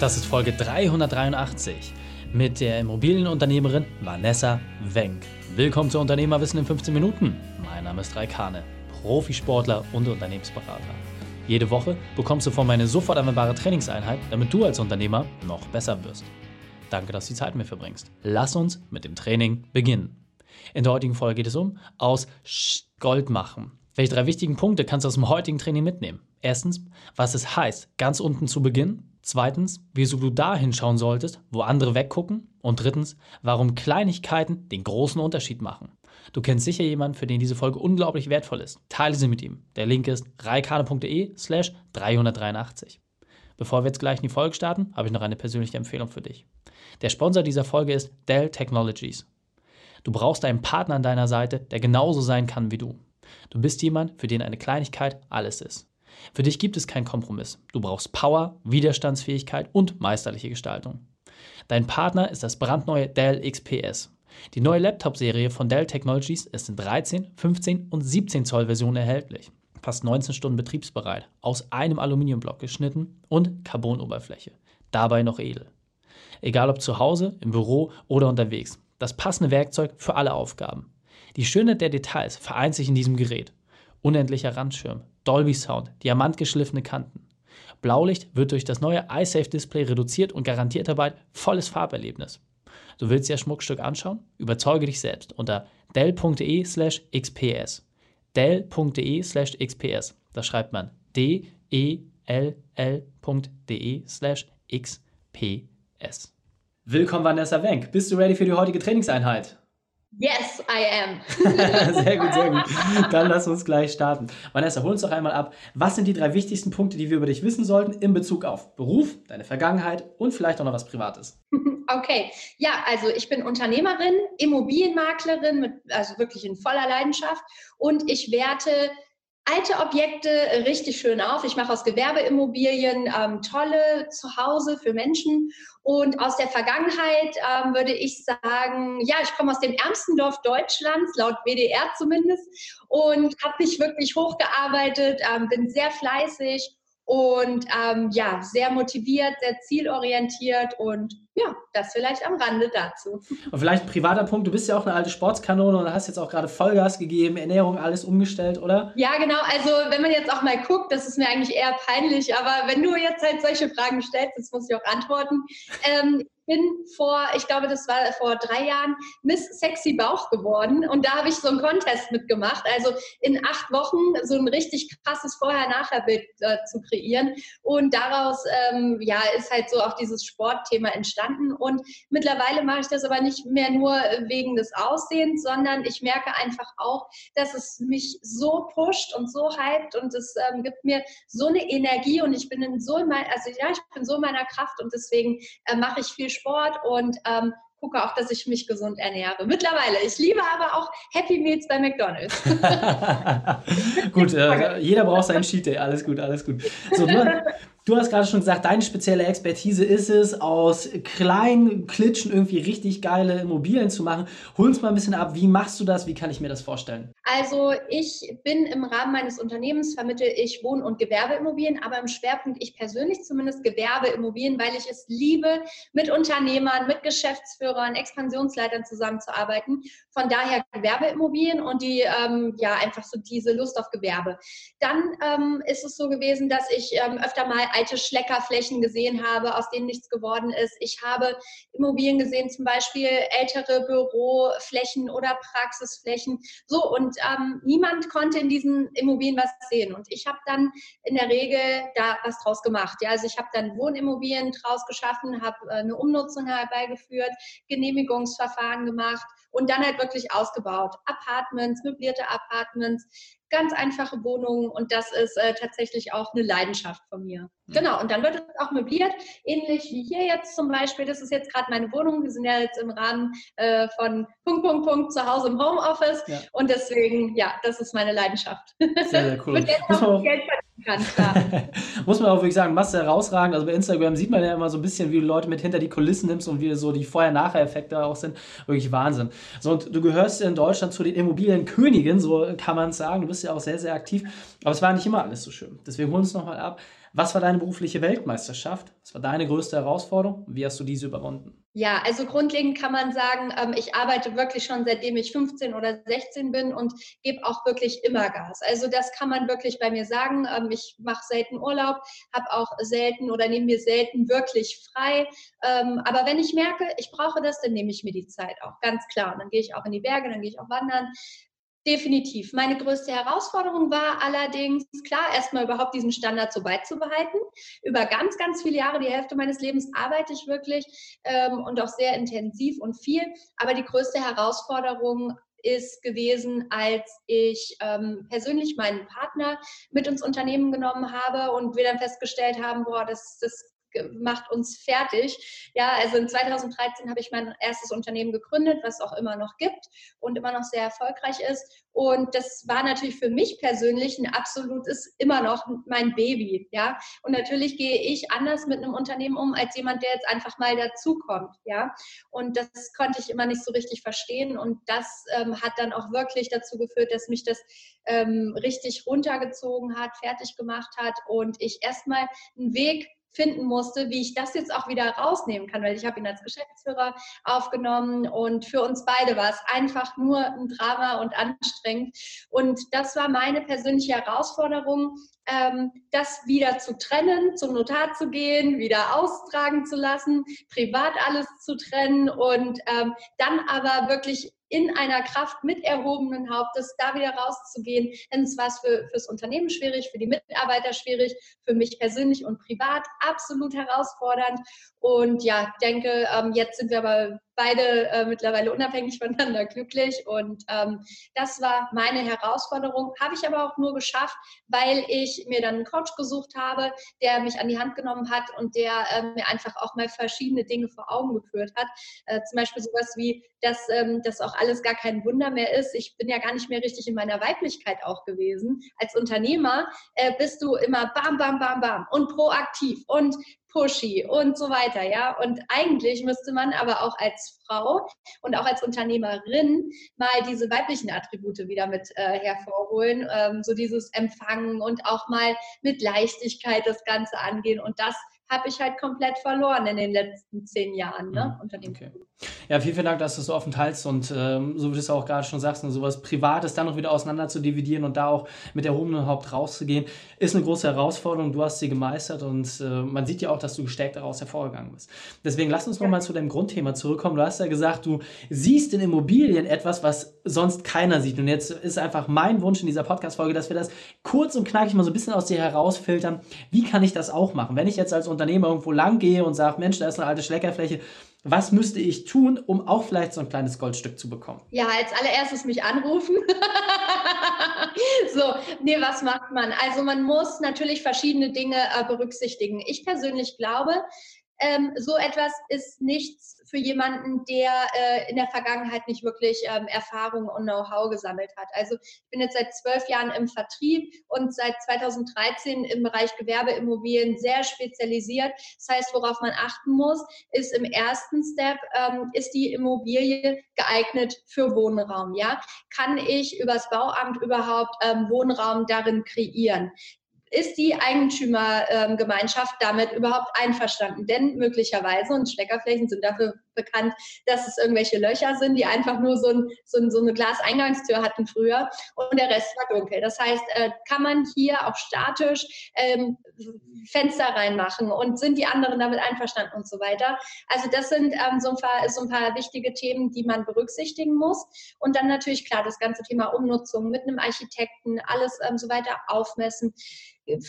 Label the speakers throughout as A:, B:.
A: Das ist Folge 383 mit der Immobilienunternehmerin Vanessa Wenk. Willkommen zu Unternehmerwissen in 15 Minuten. Mein Name ist Raikane, Profisportler und Unternehmensberater. Jede Woche bekommst du von mir eine sofort anwendbare Trainingseinheit, damit du als Unternehmer noch besser wirst. Danke, dass du die Zeit mir verbringst. Lass uns mit dem Training beginnen. In der heutigen Folge geht es um aus Gold machen. Welche drei wichtigen Punkte kannst du aus dem heutigen Training mitnehmen? Erstens, was es heißt, ganz unten zu beginnen. Zweitens, wieso du da hinschauen solltest, wo andere weggucken. Und drittens, warum Kleinigkeiten den großen Unterschied machen. Du kennst sicher jemanden, für den diese Folge unglaublich wertvoll ist. Teile sie mit ihm. Der Link ist reikane.de slash 383. Bevor wir jetzt gleich in die Folge starten, habe ich noch eine persönliche Empfehlung für dich. Der Sponsor dieser Folge ist Dell Technologies. Du brauchst einen Partner an deiner Seite, der genauso sein kann wie du. Du bist jemand, für den eine Kleinigkeit alles ist. Für dich gibt es keinen Kompromiss. Du brauchst Power, Widerstandsfähigkeit und meisterliche Gestaltung. Dein Partner ist das brandneue Dell XPS. Die neue Laptop-Serie von Dell Technologies ist in 13, 15 und 17 Zoll Versionen erhältlich. Fast 19 Stunden betriebsbereit, aus einem Aluminiumblock geschnitten und Carbonoberfläche. Dabei noch edel. Egal ob zu Hause, im Büro oder unterwegs. Das passende Werkzeug für alle Aufgaben. Die Schönheit der Details vereint sich in diesem Gerät. Unendlicher Randschirm, Dolby Sound, diamantgeschliffene Kanten. Blaulicht wird durch das neue iSafe Display reduziert und garantiert dabei volles Farberlebnis. Du willst dir das Schmuckstück anschauen? Überzeuge dich selbst unter dell.de slash xps. dell.de slash xps. Da schreibt man d-e-l-l.de slash xps. Willkommen Vanessa Wenk. Bist du ready für die heutige Trainingseinheit?
B: Yes, I am.
A: sehr gut, sehr gut. Dann lass uns gleich starten. Vanessa, hol uns doch einmal ab. Was sind die drei wichtigsten Punkte, die wir über dich wissen sollten in Bezug auf Beruf, deine Vergangenheit und vielleicht auch noch was Privates?
B: Okay, ja, also ich bin Unternehmerin, Immobilienmaklerin, mit, also wirklich in voller Leidenschaft und ich werte alte Objekte richtig schön auf. Ich mache aus Gewerbeimmobilien ähm, tolle Zuhause für Menschen. Und aus der Vergangenheit ähm, würde ich sagen, ja, ich komme aus dem ärmsten Dorf Deutschlands, laut WDR zumindest, und habe mich wirklich hochgearbeitet, ähm, bin sehr fleißig und ähm, ja, sehr motiviert, sehr zielorientiert und ja, das vielleicht am Rande dazu.
A: Und vielleicht ein privater Punkt, du bist ja auch eine alte Sportskanone und hast jetzt auch gerade Vollgas gegeben, Ernährung, alles umgestellt, oder?
B: Ja, genau. Also wenn man jetzt auch mal guckt, das ist mir eigentlich eher peinlich, aber wenn du jetzt halt solche Fragen stellst, das muss ich auch antworten. Ähm, bin vor, ich glaube, das war vor drei Jahren, Miss Sexy Bauch geworden. Und da habe ich so einen Contest mitgemacht. Also in acht Wochen so ein richtig krasses Vorher-Nachher-Bild äh, zu kreieren. Und daraus ähm, ja, ist halt so auch dieses Sportthema entstanden. Und mittlerweile mache ich das aber nicht mehr nur wegen des Aussehens, sondern ich merke einfach auch, dass es mich so pusht und so hypt und es ähm, gibt mir so eine Energie und ich bin in so in mein, also ja, ich bin so in meiner Kraft und deswegen äh, mache ich viel Sport Sport und ähm, gucke auch, dass ich mich gesund ernähre. Mittlerweile. Ich liebe aber auch Happy Meals bei McDonald's.
A: gut, äh, jeder braucht seinen Cheat Day. Alles gut, alles gut. So, du, Du hast gerade schon gesagt, deine spezielle Expertise ist es, aus kleinen Klitschen irgendwie richtig geile Immobilien zu machen. Hol uns mal ein bisschen ab, wie machst du das? Wie kann ich mir das vorstellen?
B: Also ich bin im Rahmen meines Unternehmens, vermittle ich Wohn- und Gewerbeimmobilien, aber im Schwerpunkt ich persönlich zumindest Gewerbeimmobilien, weil ich es liebe, mit Unternehmern, mit Geschäftsführern, Expansionsleitern zusammenzuarbeiten. Von daher Gewerbeimmobilien und die, ähm, ja, einfach so diese Lust auf Gewerbe. Dann ähm, ist es so gewesen, dass ich ähm, öfter mal alte Schleckerflächen gesehen habe, aus denen nichts geworden ist. Ich habe Immobilien gesehen, zum Beispiel ältere Büroflächen oder Praxisflächen. So, und ähm, niemand konnte in diesen Immobilien was sehen. Und ich habe dann in der Regel da was draus gemacht. Ja, also ich habe dann Wohnimmobilien draus geschaffen, habe äh, eine Umnutzung herbeigeführt, Genehmigungsverfahren gemacht und dann halt wirklich ausgebaut. Apartments, möblierte Apartments, ganz einfache Wohnungen und das ist äh, tatsächlich auch eine Leidenschaft von mir. Mhm. Genau, und dann wird es auch möbliert, ähnlich wie hier jetzt zum Beispiel. Das ist jetzt gerade meine Wohnung. Wir sind ja jetzt im Rahmen äh, von Punkt, Punkt, Punkt zu Hause im Homeoffice ja. und deswegen, ja, das ist meine Leidenschaft. Sehr,
A: sehr cool. Kann, Muss man auch wirklich sagen, machst du herausragend. Also bei Instagram sieht man ja immer so ein bisschen, wie du Leute mit hinter die Kulissen nimmst und wie so die Vorher-Nachher-Effekte auch sind. Wirklich Wahnsinn. So, und du gehörst in Deutschland zu den Immobilienkönigen, so kann man es sagen. Du bist ja auch sehr, sehr aktiv. Aber es war nicht immer alles so schön. Deswegen holen wir uns nochmal ab. Was war deine berufliche Weltmeisterschaft? Was war deine größte Herausforderung? Wie hast du diese überwunden?
B: Ja, also grundlegend kann man sagen, ähm, ich arbeite wirklich schon seitdem ich 15 oder 16 bin und gebe auch wirklich immer Gas. Also das kann man wirklich bei mir sagen. Ähm, ich mache selten Urlaub, habe auch selten oder nehme mir selten wirklich frei. Ähm, aber wenn ich merke, ich brauche das, dann nehme ich mir die Zeit auch, ganz klar. Und dann gehe ich auch in die Berge, dann gehe ich auch wandern. Definitiv. Meine größte Herausforderung war allerdings, klar, erstmal überhaupt diesen Standard so beizubehalten. Über ganz, ganz viele Jahre, die Hälfte meines Lebens arbeite ich wirklich ähm, und auch sehr intensiv und viel. Aber die größte Herausforderung ist gewesen, als ich ähm, persönlich meinen Partner mit ins Unternehmen genommen habe und wir dann festgestellt haben, boah, das, das macht uns fertig. Ja, also in 2013 habe ich mein erstes Unternehmen gegründet, was auch immer noch gibt und immer noch sehr erfolgreich ist. Und das war natürlich für mich persönlich ein absolutes, immer noch mein Baby. Ja, und natürlich gehe ich anders mit einem Unternehmen um als jemand, der jetzt einfach mal dazukommt. Ja, und das konnte ich immer nicht so richtig verstehen. Und das ähm, hat dann auch wirklich dazu geführt, dass mich das ähm, richtig runtergezogen hat, fertig gemacht hat und ich erstmal einen Weg finden musste, wie ich das jetzt auch wieder rausnehmen kann, weil ich habe ihn als Geschäftsführer aufgenommen und für uns beide war es einfach nur ein Drama und anstrengend. Und das war meine persönliche Herausforderung, ähm, das wieder zu trennen, zum Notar zu gehen, wieder austragen zu lassen, privat alles zu trennen und ähm, dann aber wirklich in einer Kraft mit erhobenen Hauptes da wieder rauszugehen. Denn es war für, fürs Unternehmen schwierig, für die Mitarbeiter schwierig, für mich persönlich und privat absolut herausfordernd. Und ja, denke, ähm, jetzt sind wir aber beide äh, mittlerweile unabhängig voneinander glücklich. Und ähm, das war meine Herausforderung. Habe ich aber auch nur geschafft, weil ich mir dann einen Coach gesucht habe, der mich an die Hand genommen hat und der äh, mir einfach auch mal verschiedene Dinge vor Augen geführt hat. Äh, zum Beispiel sowas wie, dass ähm, das auch alles gar kein Wunder mehr ist. Ich bin ja gar nicht mehr richtig in meiner Weiblichkeit auch gewesen. Als Unternehmer äh, bist du immer bam, bam, bam, bam und proaktiv und pushy und so weiter, ja. Und eigentlich müsste man aber auch als Frau und auch als Unternehmerin mal diese weiblichen Attribute wieder mit äh, hervorholen, ähm, so dieses Empfangen und auch mal mit Leichtigkeit das Ganze angehen und das habe ich halt komplett verloren in den letzten zehn Jahren ne, mhm. unter dem okay.
A: Ja, vielen, vielen Dank, dass du es so offen teilst und ähm, so wie du es auch gerade schon sagst, ne, sowas Privates dann noch wieder auseinander zu dividieren und da auch mit erhobenem Haupt rauszugehen, ist eine große Herausforderung. Du hast sie gemeistert und äh, man sieht ja auch, dass du gestärkt daraus hervorgegangen bist. Deswegen lass uns ja. nochmal zu deinem Grundthema zurückkommen. Du hast ja gesagt, du siehst in Immobilien etwas, was sonst keiner sieht. Und jetzt ist einfach mein Wunsch in dieser Podcast-Folge, dass wir das kurz und knackig mal so ein bisschen aus dir herausfiltern. Wie kann ich das auch machen? Wenn ich jetzt als Unternehmer irgendwo lang gehe und sage, Mensch, da ist eine alte Schleckerfläche, was müsste ich tun, um auch vielleicht so ein kleines Goldstück zu bekommen?
B: Ja, als allererstes mich anrufen. so, nee, was macht man? Also man muss natürlich verschiedene Dinge äh, berücksichtigen. Ich persönlich glaube, ähm, so etwas ist nichts für jemanden, der äh, in der Vergangenheit nicht wirklich ähm, Erfahrung und Know-how gesammelt hat. Also ich bin jetzt seit zwölf Jahren im Vertrieb und seit 2013 im Bereich Gewerbeimmobilien sehr spezialisiert. Das heißt, worauf man achten muss, ist im ersten Step, ähm, ist die Immobilie geeignet für Wohnraum? Ja, kann ich übers Bauamt überhaupt ähm, Wohnraum darin kreieren? Ist die Eigentümergemeinschaft damit überhaupt einverstanden? Denn möglicherweise, und Steckerflächen sind dafür bekannt, dass es irgendwelche Löcher sind, die einfach nur so, ein, so, ein, so eine Glaseingangstür hatten früher und der Rest war dunkel. Das heißt, äh, kann man hier auch statisch ähm, Fenster reinmachen und sind die anderen damit einverstanden und so weiter. Also das sind ähm, so, ein paar, so ein paar wichtige Themen, die man berücksichtigen muss. Und dann natürlich klar das ganze Thema Umnutzung mit einem Architekten, alles ähm, so weiter aufmessen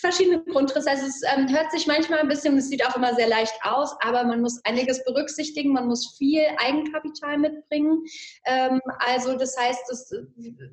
B: verschiedene Grundrisse. Also es ähm, hört sich manchmal ein bisschen, es sieht auch immer sehr leicht aus, aber man muss einiges berücksichtigen, man muss viel Eigenkapital mitbringen. Ähm, also das heißt, das,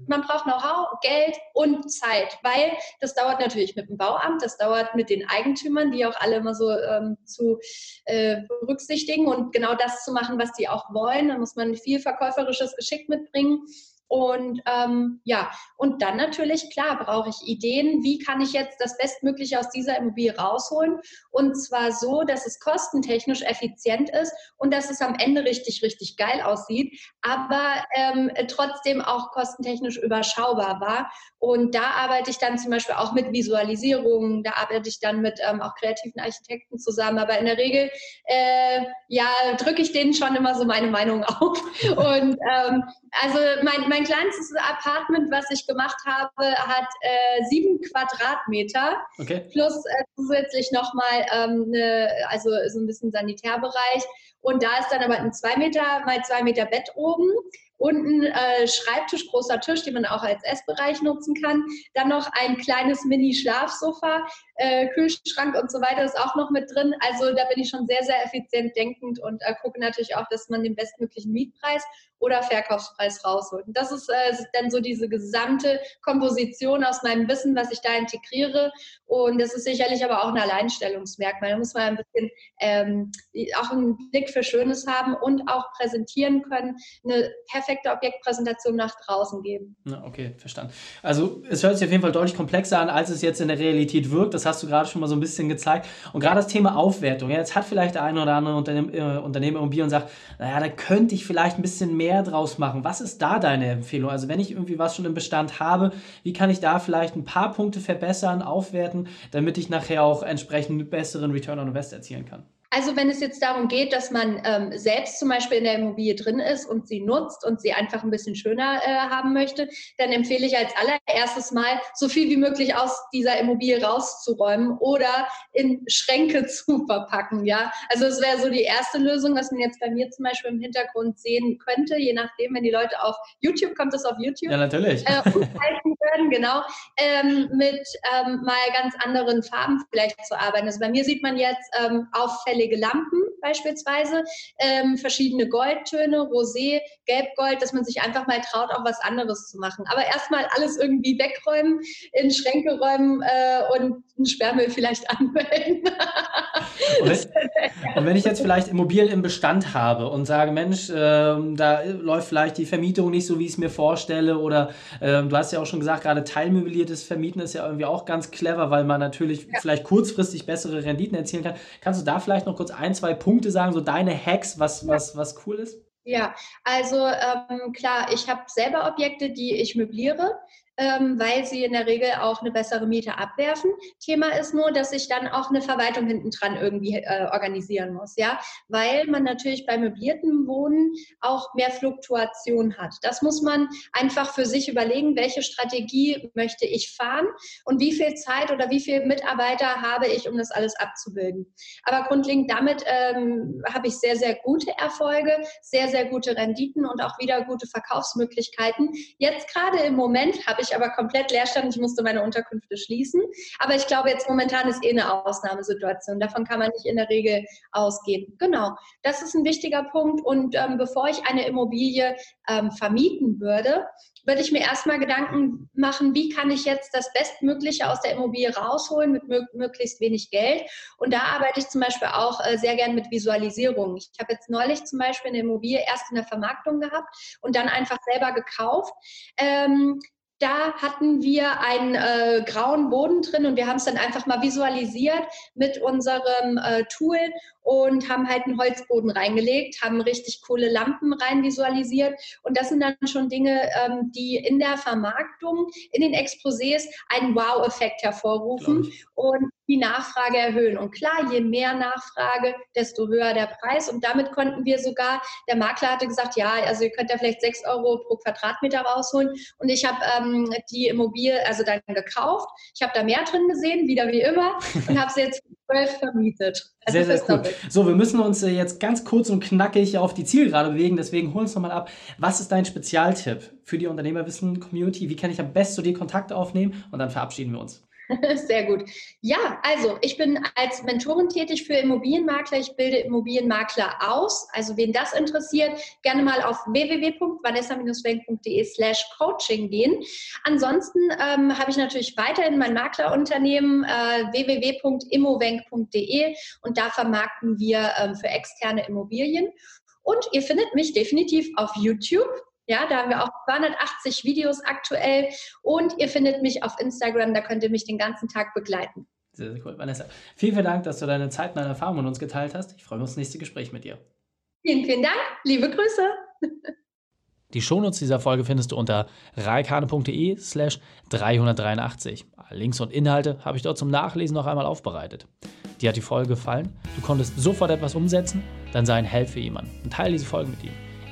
B: man braucht Know-how, Geld und Zeit, weil das dauert natürlich mit dem Bauamt, das dauert mit den Eigentümern, die auch alle immer so ähm, zu äh, berücksichtigen und genau das zu machen, was die auch wollen. Da muss man viel verkäuferisches Geschick mitbringen. Und ähm, ja, und dann natürlich, klar, brauche ich Ideen, wie kann ich jetzt das Bestmögliche aus dieser Immobilie rausholen. Und zwar so, dass es kostentechnisch effizient ist und dass es am Ende richtig, richtig geil aussieht, aber ähm, trotzdem auch kostentechnisch überschaubar war. Und da arbeite ich dann zum Beispiel auch mit Visualisierungen, da arbeite ich dann mit ähm, auch kreativen Architekten zusammen. Aber in der Regel, äh, ja, drücke ich denen schon immer so meine Meinung auf. Und ähm, also mein, mein kleinstes Apartment, was ich gemacht habe, hat äh, sieben Quadratmeter okay. plus äh, zusätzlich nochmal ähm, eine, also so ein bisschen Sanitärbereich. Und da ist dann aber ein zwei Meter mal zwei Meter Bett oben Unten äh, Schreibtisch, großer Tisch, den man auch als Essbereich nutzen kann. Dann noch ein kleines Mini-Schlafsofa, äh, Kühlschrank und so weiter ist auch noch mit drin. Also da bin ich schon sehr, sehr effizient denkend und äh, gucke natürlich auch, dass man den bestmöglichen Mietpreis oder Verkaufspreis rausholt. Und das ist äh, dann so diese gesamte Komposition aus meinem Wissen, was ich da integriere. Und das ist sicherlich aber auch ein Alleinstellungsmerkmal. Da muss man ein bisschen ähm, auch einen Blick für Schönes haben und auch präsentieren können, eine Objektpräsentation nach draußen geben.
A: Ja, okay, verstanden. Also es hört sich auf jeden Fall deutlich komplexer an, als es jetzt in der Realität wirkt. Das hast du gerade schon mal so ein bisschen gezeigt. Und gerade das Thema Aufwertung. Ja, jetzt hat vielleicht der eine oder andere Unternehmen, äh, Unternehmer Immobilien und sagt, naja, da könnte ich vielleicht ein bisschen mehr draus machen. Was ist da deine Empfehlung? Also wenn ich irgendwie was schon im Bestand habe, wie kann ich da vielleicht ein paar Punkte verbessern, aufwerten, damit ich nachher auch entsprechend besseren Return on Invest erzielen kann?
B: Also wenn es jetzt darum geht, dass man ähm, selbst zum Beispiel in der Immobilie drin ist und sie nutzt und sie einfach ein bisschen schöner äh, haben möchte, dann empfehle ich als allererstes mal, so viel wie möglich aus dieser Immobilie rauszuräumen oder in Schränke zu verpacken. Ja, also es wäre so die erste Lösung, was man jetzt bei mir zum Beispiel im Hintergrund sehen könnte, je nachdem, wenn die Leute auf YouTube kommt, es auf YouTube.
A: Ja, natürlich. Äh,
B: würden, genau, ähm, mit ähm, mal ganz anderen Farben vielleicht zu arbeiten. Also bei mir sieht man jetzt ähm, auffällig auffällige Lampen beispielsweise, ähm, verschiedene Goldtöne, Rosé, Gelbgold, dass man sich einfach mal traut, auch was anderes zu machen. Aber erstmal alles irgendwie wegräumen, in Schränke räumen äh, und einen Sperrmüll vielleicht anmelden.
A: und, wenn, und, wenn, ich jetzt vielleicht Immobilien im Bestand habe und sage, Mensch, äh, da läuft vielleicht die Vermietung nicht so, wie ich es mir vorstelle oder äh, du hast ja auch schon gesagt, gerade teilmöbliertes Vermieten ist ja irgendwie auch ganz clever, weil man natürlich ja. vielleicht kurzfristig bessere Renditen erzielen kann. Kannst du da vielleicht noch kurz ein, zwei Punkte sagen, so deine Hacks, was, was, was cool ist?
B: Ja, also ähm, klar, ich habe selber Objekte, die ich möbliere ähm, weil sie in der Regel auch eine bessere Miete abwerfen. Thema ist nur, dass ich dann auch eine Verwaltung hinten dran irgendwie äh, organisieren muss, ja, weil man natürlich bei möblierten Wohnen auch mehr Fluktuation hat. Das muss man einfach für sich überlegen, welche Strategie möchte ich fahren und wie viel Zeit oder wie viele Mitarbeiter habe ich, um das alles abzubilden. Aber grundlegend damit ähm, habe ich sehr, sehr gute Erfolge, sehr, sehr gute Renditen und auch wieder gute Verkaufsmöglichkeiten. Jetzt gerade im Moment habe ich ich aber komplett leer stand. Ich musste meine Unterkünfte schließen. Aber ich glaube, jetzt momentan ist eh eine Ausnahmesituation. Davon kann man nicht in der Regel ausgehen. Genau, das ist ein wichtiger Punkt. Und ähm, bevor ich eine Immobilie ähm, vermieten würde, würde ich mir erstmal Gedanken machen, wie kann ich jetzt das Bestmögliche aus der Immobilie rausholen mit möglichst wenig Geld. Und da arbeite ich zum Beispiel auch äh, sehr gern mit Visualisierung. Ich habe jetzt neulich zum Beispiel eine Immobilie erst in der Vermarktung gehabt und dann einfach selber gekauft. Ähm, da hatten wir einen äh, grauen Boden drin und wir haben es dann einfach mal visualisiert mit unserem äh, Tool und haben halt einen Holzboden reingelegt, haben richtig coole Lampen rein visualisiert. Und das sind dann schon Dinge, ähm, die in der Vermarktung, in den Exposés einen Wow-Effekt hervorrufen. Und die Nachfrage erhöhen. Und klar, je mehr Nachfrage, desto höher der Preis. Und damit konnten wir sogar, der Makler hatte gesagt, ja, also ihr könnt ja vielleicht sechs Euro pro Quadratmeter rausholen. Und ich habe ähm, die Immobilie also dann gekauft. Ich habe da mehr drin gesehen, wieder wie immer, und habe sie jetzt zwölf vermietet.
A: Also sehr, sehr cool. So, wir müssen uns äh, jetzt ganz kurz und knackig auf die Zielgerade bewegen. Deswegen hol uns nochmal ab. Was ist dein Spezialtipp für die Unternehmerwissen-Community? Wie kann ich am besten zu dir Kontakt aufnehmen? Und dann verabschieden wir uns.
B: Sehr gut. Ja, also ich bin als Mentorin tätig für Immobilienmakler. Ich bilde Immobilienmakler aus. Also wen das interessiert, gerne mal auf www.vanessa-wenk.de slash coaching gehen. Ansonsten ähm, habe ich natürlich weiterhin mein Maklerunternehmen äh, www.immowenk.de und da vermarkten wir ähm, für externe Immobilien. Und ihr findet mich definitiv auf YouTube Ja, da haben wir auch 280 Videos aktuell und ihr findet mich auf Instagram, da könnt ihr mich den ganzen Tag begleiten.
A: Sehr, sehr cool. Vanessa, vielen, vielen Dank, dass du deine Zeit und deine Erfahrungen mit uns geteilt hast. Ich freue mich auf das nächste Gespräch mit dir.
B: Vielen, vielen Dank. Liebe Grüße.
A: Die Shownotes dieser Folge findest du unter reikane.de slash 383. Links und Inhalte habe ich dort zum Nachlesen noch einmal aufbereitet. Dir hat die Folge gefallen? Du konntest sofort etwas umsetzen? Dann sei ein Held für jemanden und teile diese Folge mit ihm.